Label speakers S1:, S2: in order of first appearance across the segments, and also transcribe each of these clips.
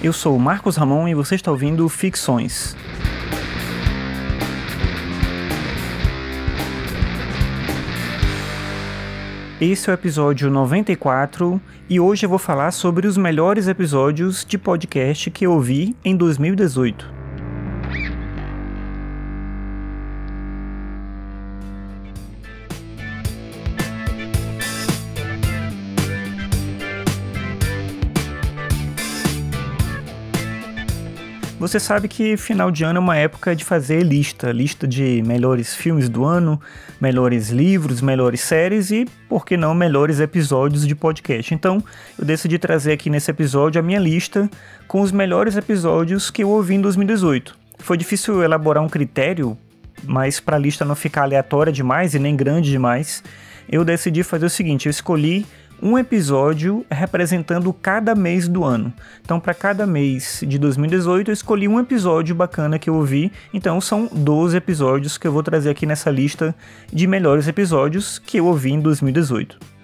S1: Eu sou o Marcos Ramon e você está ouvindo Ficções. Esse é o episódio 94 e hoje eu vou falar sobre os melhores episódios de podcast que eu ouvi em 2018. Você sabe que final de ano é uma época de fazer lista, lista de melhores filmes do ano, melhores livros, melhores séries e, por que não, melhores episódios de podcast. Então, eu decidi trazer aqui nesse episódio a minha lista com os melhores episódios que eu ouvi em 2018. Foi difícil elaborar um critério, mas para a lista não ficar aleatória demais e nem grande demais, eu decidi fazer o seguinte, eu escolhi um episódio representando cada mês do ano. Então, para cada mês de 2018, eu escolhi um episódio bacana que eu ouvi. Então, são 12 episódios que eu vou trazer aqui nessa lista de melhores episódios que eu ouvi em 2018.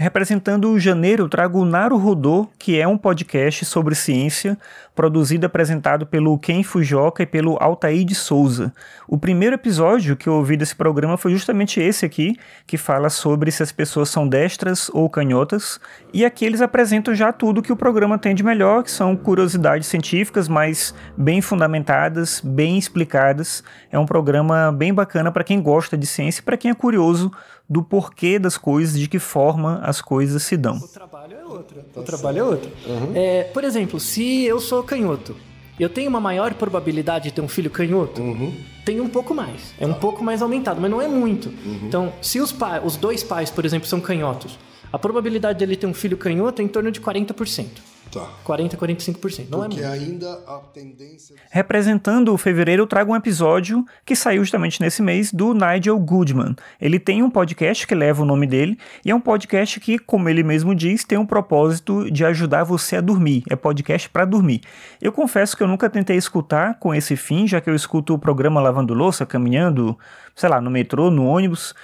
S1: Representando o janeiro, trago o Naru Rodô, que é um podcast sobre ciência, produzido e apresentado pelo Ken Fujioka e pelo Altair de Souza. O primeiro episódio que eu ouvi desse programa foi justamente esse aqui, que fala sobre se as pessoas são destras ou canhotas, e aqui eles apresentam já tudo que o programa tem de melhor, que são curiosidades científicas, mas bem fundamentadas, bem explicadas. É um programa bem bacana para quem gosta de ciência e para quem é curioso do porquê das coisas, de que forma as coisas se dão.
S2: O trabalho é outro. O trabalho é outro. Uhum. É, por exemplo, se eu sou canhoto, eu tenho uma maior probabilidade de ter um filho canhoto? Uhum. Tem um pouco mais. É um pouco mais aumentado, mas não é muito. Uhum. Então, se os, os dois pais, por exemplo, são canhotos, a probabilidade dele ter um filho canhoto é em torno de 40%. Tá. 40, 45%. Não é Porque é muito. ainda a
S1: tendência. Representando o fevereiro, eu trago um episódio que saiu justamente nesse mês do Nigel Goodman. Ele tem um podcast que leva o nome dele e é um podcast que, como ele mesmo diz, tem um propósito de ajudar você a dormir. É podcast para dormir. Eu confesso que eu nunca tentei escutar com esse fim, já que eu escuto o programa lavando louça, caminhando, sei lá, no metrô, no ônibus.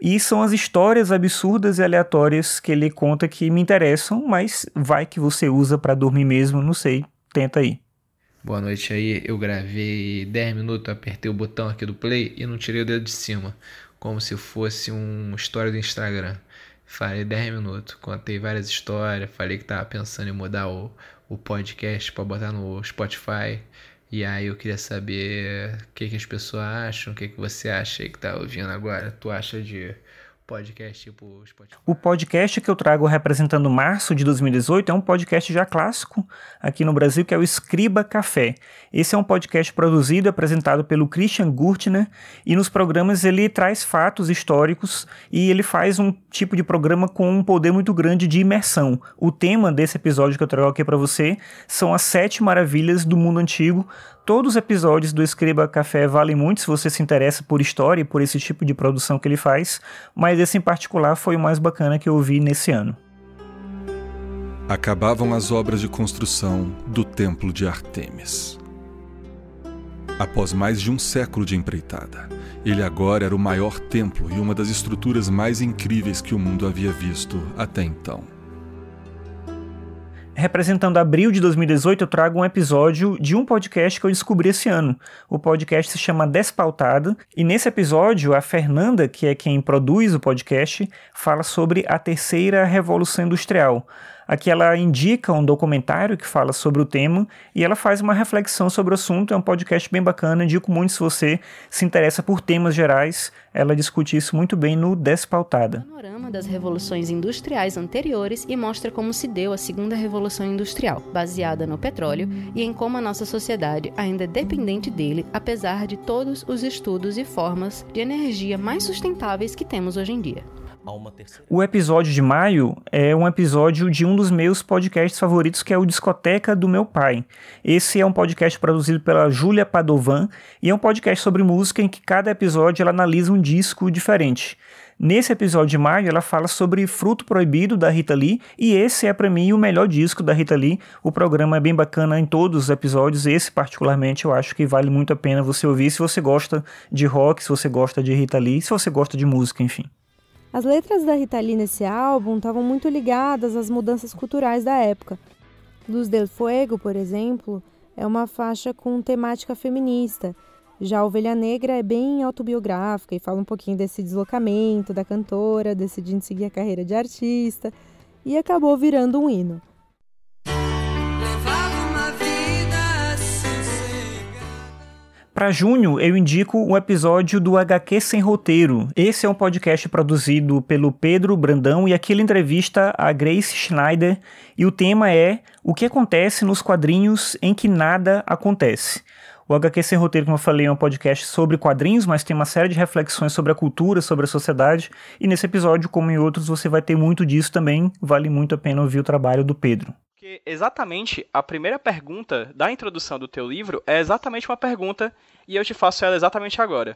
S1: E são as histórias absurdas e aleatórias que ele conta que me interessam, mas vai que você usa para dormir mesmo, não sei. Tenta aí.
S3: Boa noite aí, eu gravei 10 minutos, apertei o botão aqui do play e não tirei o dedo de cima, como se fosse uma história do Instagram. Falei 10 minutos, contei várias histórias, falei que tava pensando em mudar o, o podcast para botar no Spotify. E aí eu queria saber o que, que as pessoas acham, o que, que você acha aí que tá ouvindo agora. Tu acha de podcast tipo Spotify?
S1: O podcast que eu trago representando março de 2018 é um podcast já clássico aqui no Brasil, que é o Escriba Café. Esse é um podcast produzido e apresentado pelo Christian Gurtner e nos programas ele traz fatos históricos e ele faz um tipo de programa com um poder muito grande de imersão. O tema desse episódio que eu trago aqui para você são as sete maravilhas do mundo antigo, Todos os episódios do Escriba Café valem muito se você se interessa por história e por esse tipo de produção que ele faz, mas esse em particular foi o mais bacana que eu vi nesse ano.
S4: Acabavam as obras de construção do Templo de Artemis. Após mais de um século de empreitada, ele agora era o maior templo e uma das estruturas mais incríveis que o mundo havia visto até então
S1: representando abril de 2018, eu trago um episódio de um podcast que eu descobri esse ano. O podcast se chama Despautada, e nesse episódio, a Fernanda, que é quem produz o podcast, fala sobre a terceira revolução industrial. Aqui ela indica um documentário que fala sobre o tema e ela faz uma reflexão sobre o assunto. É um podcast bem bacana, indico muito se você se interessa por temas gerais. Ela discute isso muito bem no Despautada.
S5: Panorama das revoluções industriais anteriores e mostra como se deu a segunda revolução industrial, baseada no petróleo e em como a nossa sociedade ainda é dependente dele, apesar de todos os estudos e formas de energia mais sustentáveis que temos hoje em dia.
S1: O episódio de maio é um episódio de um dos meus podcasts favoritos, que é o Discoteca do Meu Pai. Esse é um podcast produzido pela Júlia Padovan e é um podcast sobre música em que cada episódio ela analisa um disco diferente. Nesse episódio de maio, ela fala sobre Fruto Proibido da Rita Lee, e esse é para mim o melhor disco da Rita Lee. O programa é bem bacana em todos os episódios, esse particularmente eu acho que vale muito a pena você ouvir se você gosta de rock, se você gosta de Rita Lee, se você gosta de música, enfim.
S6: As letras da Rita Lee nesse álbum estavam muito ligadas às mudanças culturais da época. Luz del Fuego, por exemplo, é uma faixa com temática feminista. Já Ovelha Negra é bem autobiográfica e fala um pouquinho desse deslocamento da cantora, decidindo seguir a carreira de artista, e acabou virando um hino.
S1: Para junho, eu indico um episódio do HQ Sem Roteiro. Esse é um podcast produzido pelo Pedro Brandão e aqui ele entrevista a Grace Schneider e o tema é O que acontece nos quadrinhos em que nada acontece. O HQ Sem Roteiro, como eu falei, é um podcast sobre quadrinhos, mas tem uma série de reflexões sobre a cultura, sobre a sociedade, e nesse episódio, como em outros, você vai ter muito disso também. Vale muito a pena ouvir o trabalho do Pedro.
S7: Porque exatamente a primeira pergunta da introdução do teu livro é exatamente uma pergunta e eu te faço ela exatamente agora.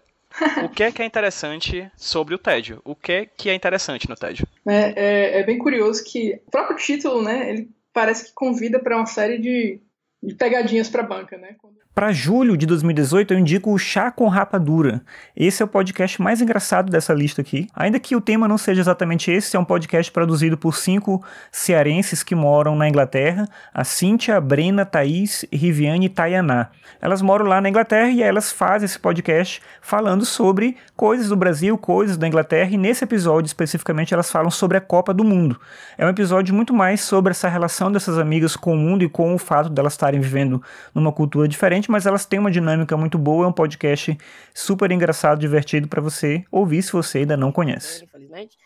S7: o que é que é interessante sobre o tédio? O que é que é interessante no tédio?
S8: É, é, é bem curioso que o próprio título, né, ele parece que convida para uma série de, de pegadinhas para banca, né?
S1: Para julho de 2018, eu indico o Chá com Rapadura. Esse é o podcast mais engraçado dessa lista aqui. Ainda que o tema não seja exatamente esse, é um podcast produzido por cinco cearenses que moram na Inglaterra: a Cíntia, a Brena, Thaís, Riviane e Tayaná. Elas moram lá na Inglaterra e elas fazem esse podcast falando sobre coisas do Brasil, coisas da Inglaterra, e nesse episódio especificamente elas falam sobre a Copa do Mundo. É um episódio muito mais sobre essa relação dessas amigas com o mundo e com o fato delas estarem vivendo numa cultura diferente mas elas têm uma dinâmica muito boa. É um podcast super engraçado, divertido para você ouvir se você ainda não conhece.
S9: Infelizmente.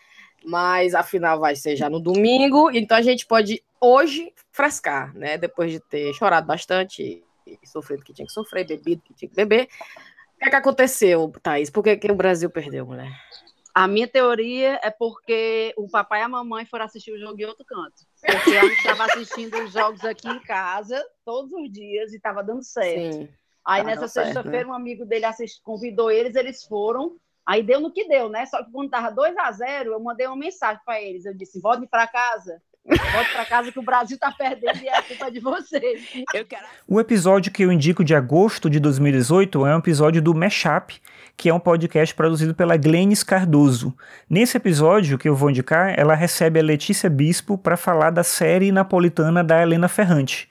S9: Mas a final vai ser já no domingo, então a gente pode hoje frescar, né? Depois de ter chorado bastante, sofrido que tinha que sofrer, bebido que tinha que beber. O que, é que aconteceu, Thaís? Por que, que o Brasil perdeu, mulher?
S10: A minha teoria é porque o papai e a mamãe foram assistir o jogo em outro canto. Porque a gente estava assistindo os jogos aqui em casa todos os dias e estava dando certo. Sim, aí nessa sexta-feira né? um amigo dele assist... convidou eles, eles foram. Aí deu no que deu, né? Só que quando tava 2 a 0 eu mandei uma mensagem para eles. Eu disse: volte para casa. Volte para casa que o Brasil está perdendo e é culpa de vocês. Quero...
S1: O episódio que eu indico de agosto de 2018 é um episódio do Mashup, que é um podcast produzido pela Glennis Cardoso. Nesse episódio que eu vou indicar, ela recebe a Letícia Bispo para falar da série napolitana da Helena Ferrante.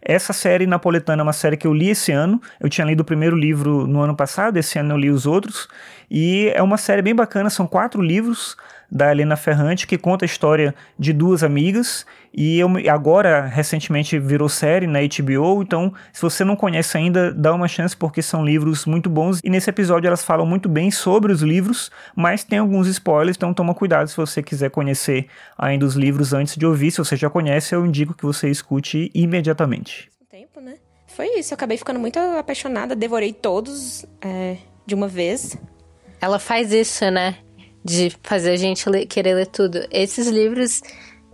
S1: Essa série napolitana é uma série que eu li esse ano. Eu tinha lido o primeiro livro no ano passado, esse ano eu li os outros. E é uma série bem bacana, são quatro livros da Helena Ferrante, que conta a história de duas amigas. E eu, agora, recentemente, virou série na HBO. Então, se você não conhece ainda, dá uma chance, porque são livros muito bons. E nesse episódio elas falam muito bem sobre os livros, mas tem alguns spoilers, então toma cuidado se você quiser conhecer ainda os livros antes de ouvir. Se você já conhece, eu indico que você escute imediatamente.
S5: Tempo, né? Foi isso, eu acabei ficando muito apaixonada, devorei todos é, de uma vez.
S11: Ela faz isso, né? De fazer a gente ler, querer ler tudo. Esses livros,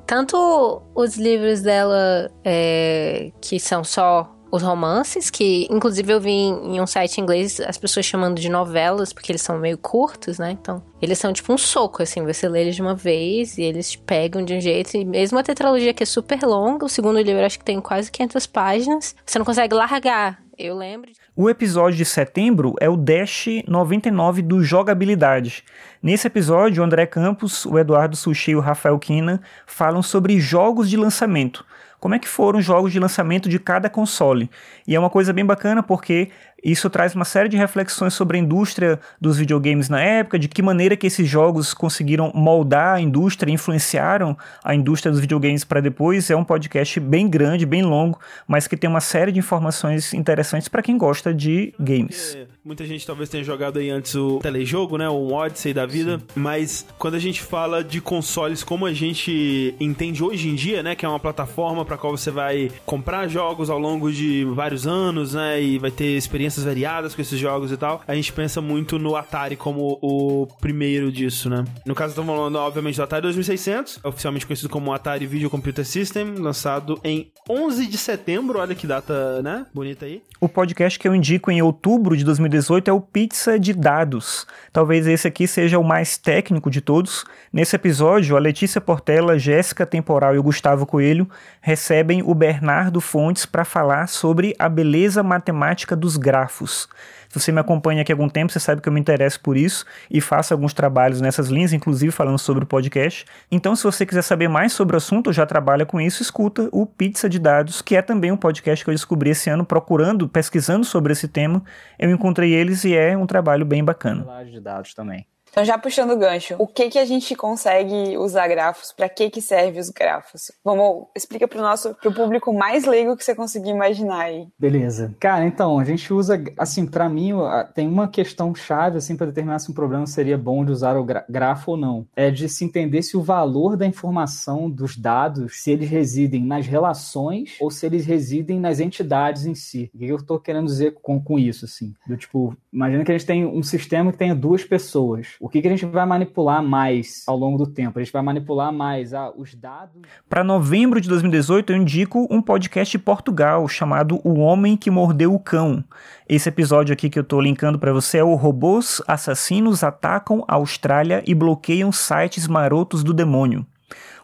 S11: tanto os livros dela é, que são só os romances, que inclusive eu vi em, em, um site inglês as pessoas chamando de novelas, porque eles são meio curtos, né? Então, eles são tipo um soco, assim, você lê eles de uma vez e eles te pegam de um jeito. E mesmo a tetralogia que é super longa, o segundo livro acho que tem quase 500 páginas, você não consegue largar. Eu lembro.
S1: O episódio de setembro é o Dash 99 do Jogabilidade. Nesse episódio, o André Campos, o Eduardo Sushi e o Rafael Kina falam sobre jogos de lançamento como é que foram os jogos de lançamento de cada console. E é uma coisa bem bacana porque isso traz uma série de reflexões sobre a indústria dos videogames na época, de que maneira que esses jogos conseguiram moldar a indústria, influenciaram a indústria dos videogames para depois. É um podcast bem grande, bem longo, mas que tem uma série de informações interessantes para quem gosta de games.
S12: Muita gente talvez tenha jogado aí antes o telejogo, né, o Odyssey da vida, Sim. mas quando a gente fala de consoles como a gente entende hoje em dia, né, que é uma plataforma para qual você vai comprar jogos ao longo de vários anos, né, e vai ter experiência experiências variadas com esses jogos e tal, a gente pensa muito no Atari como o primeiro disso, né? No caso, estamos falando, obviamente, do Atari 2600, oficialmente conhecido como Atari Video Computer System, lançado em 11 de setembro, olha que data, né? Bonita aí.
S1: O podcast que eu indico em outubro de 2018 é o Pizza de Dados. Talvez esse aqui seja o mais técnico de todos. Nesse episódio, a Letícia Portela, Jéssica Temporal e o Gustavo Coelho recebem o Bernardo Fontes para falar sobre a beleza matemática dos grafos. Se você me acompanha aqui há algum tempo, você sabe que eu me interesso por isso e faço alguns trabalhos nessas linhas, inclusive falando sobre o podcast. Então, se você quiser saber mais sobre o assunto, já trabalha com isso, escuta o Pizza de Dados, que é também um podcast que eu descobri esse ano procurando, pesquisando sobre esse tema. Eu encontrei eles e é um trabalho bem bacana.
S13: De dados também. Então, já puxando o gancho, o que que a gente consegue usar grafos? Para que que serve os grafos? Vamos, explica pro nosso, pro público mais leigo que você conseguir imaginar aí.
S14: Beleza. Cara, então, a gente usa, assim, para mim, tem uma questão chave, assim, para determinar se um problema seria bom de usar o grafo ou não. É de se entender se o valor da informação dos dados, se eles residem nas relações ou se eles residem nas entidades em si. O que eu tô querendo dizer com, com isso, assim? Do tipo, imagina que a gente tem um sistema que tenha duas pessoas o que, que a gente vai manipular mais ao longo do tempo? A gente vai manipular mais ah, os dados.
S1: Para novembro de 2018, eu indico um podcast de Portugal chamado O Homem que Mordeu o Cão. Esse episódio aqui que eu estou linkando para você é o Robôs Assassinos Atacam a Austrália e Bloqueiam Sites Marotos do Demônio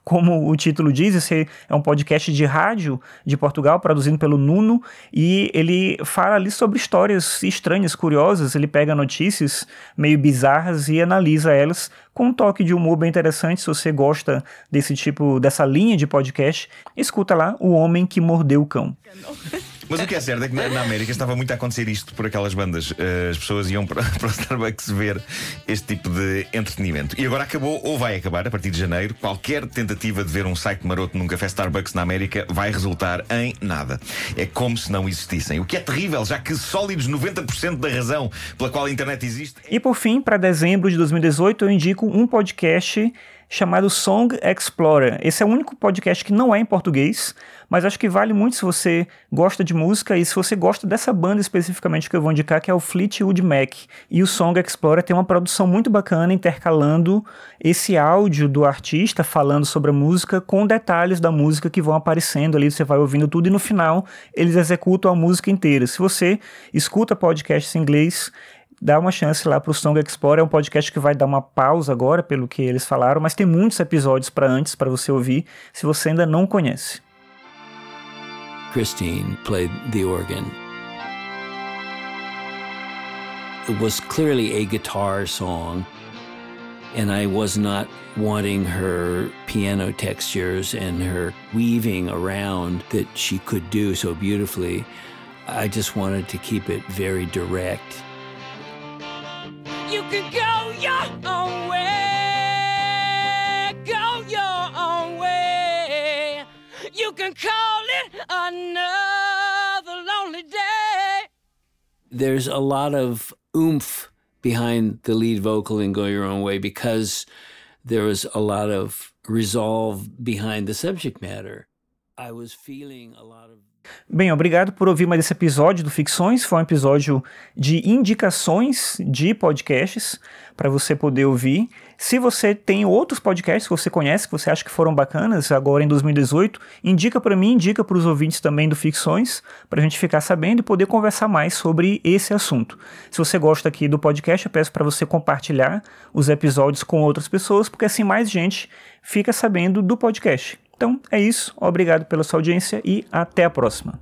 S1: como o título diz, esse é um podcast de rádio de Portugal, produzido pelo Nuno, e ele fala ali sobre histórias estranhas, curiosas. Ele pega notícias meio bizarras e analisa elas com um toque de humor bem interessante. Se você gosta desse tipo, dessa linha de podcast, escuta lá O Homem que Mordeu o Cão.
S15: Mas o que é certo é que na, América estava muito a acontecer isto por aquelas bandas. Uh, as pessoas iam para, para o Starbucks ver este tipo de entretenimento. E agora acabou, ou vai acabar, a partir de janeiro. Qualquer tentativa de ver um site maroto num café Starbucks na América vai resultar em nada. É como se não existissem. O que é terrível, já que sólidos 90% da razão pela qual a internet existe.
S1: E por fim, para dezembro de 2018, eu indico um podcast chamado Song Explorer. Esse é o único podcast que não é em português, mas acho que vale muito se você gosta de música e se você gosta dessa banda especificamente que eu vou indicar, que é o Fleetwood Mac. E o Song Explorer tem uma produção muito bacana intercalando esse áudio do artista falando sobre a música com detalhes da música que vão aparecendo ali, você vai ouvindo tudo e no final eles executam a música inteira. Se você escuta podcasts em inglês, dá uma chance lá para o Song Explorer. É um podcast que vai dar uma pausa agora, pelo que eles falaram, mas tem muitos episódios para antes para você ouvir, se você ainda não conhece. Christine played the organ. It was clearly a guitar song, and I was not wanting her piano textures and her weaving around that she could do so beautifully. I just wanted to keep it very direct. Can go your own way, go your own way. You can call it another lonely day. There's a lot of oomph behind the lead vocal in Go Your Own Way because there was a lot of resolve behind the subject matter. I was feeling a lot of Bem, obrigado por ouvir mais esse episódio do Ficções. Foi um episódio de indicações de podcasts para você poder ouvir. Se você tem outros podcasts que você conhece, que você acha que foram bacanas agora em 2018, indica para mim, indica para os ouvintes também do Ficções, para a gente ficar sabendo e poder conversar mais sobre esse assunto. Se você gosta aqui do podcast, eu peço para você compartilhar os episódios com outras pessoas, porque assim mais gente fica sabendo do podcast. Então é isso, obrigado pela sua audiência e até a próxima.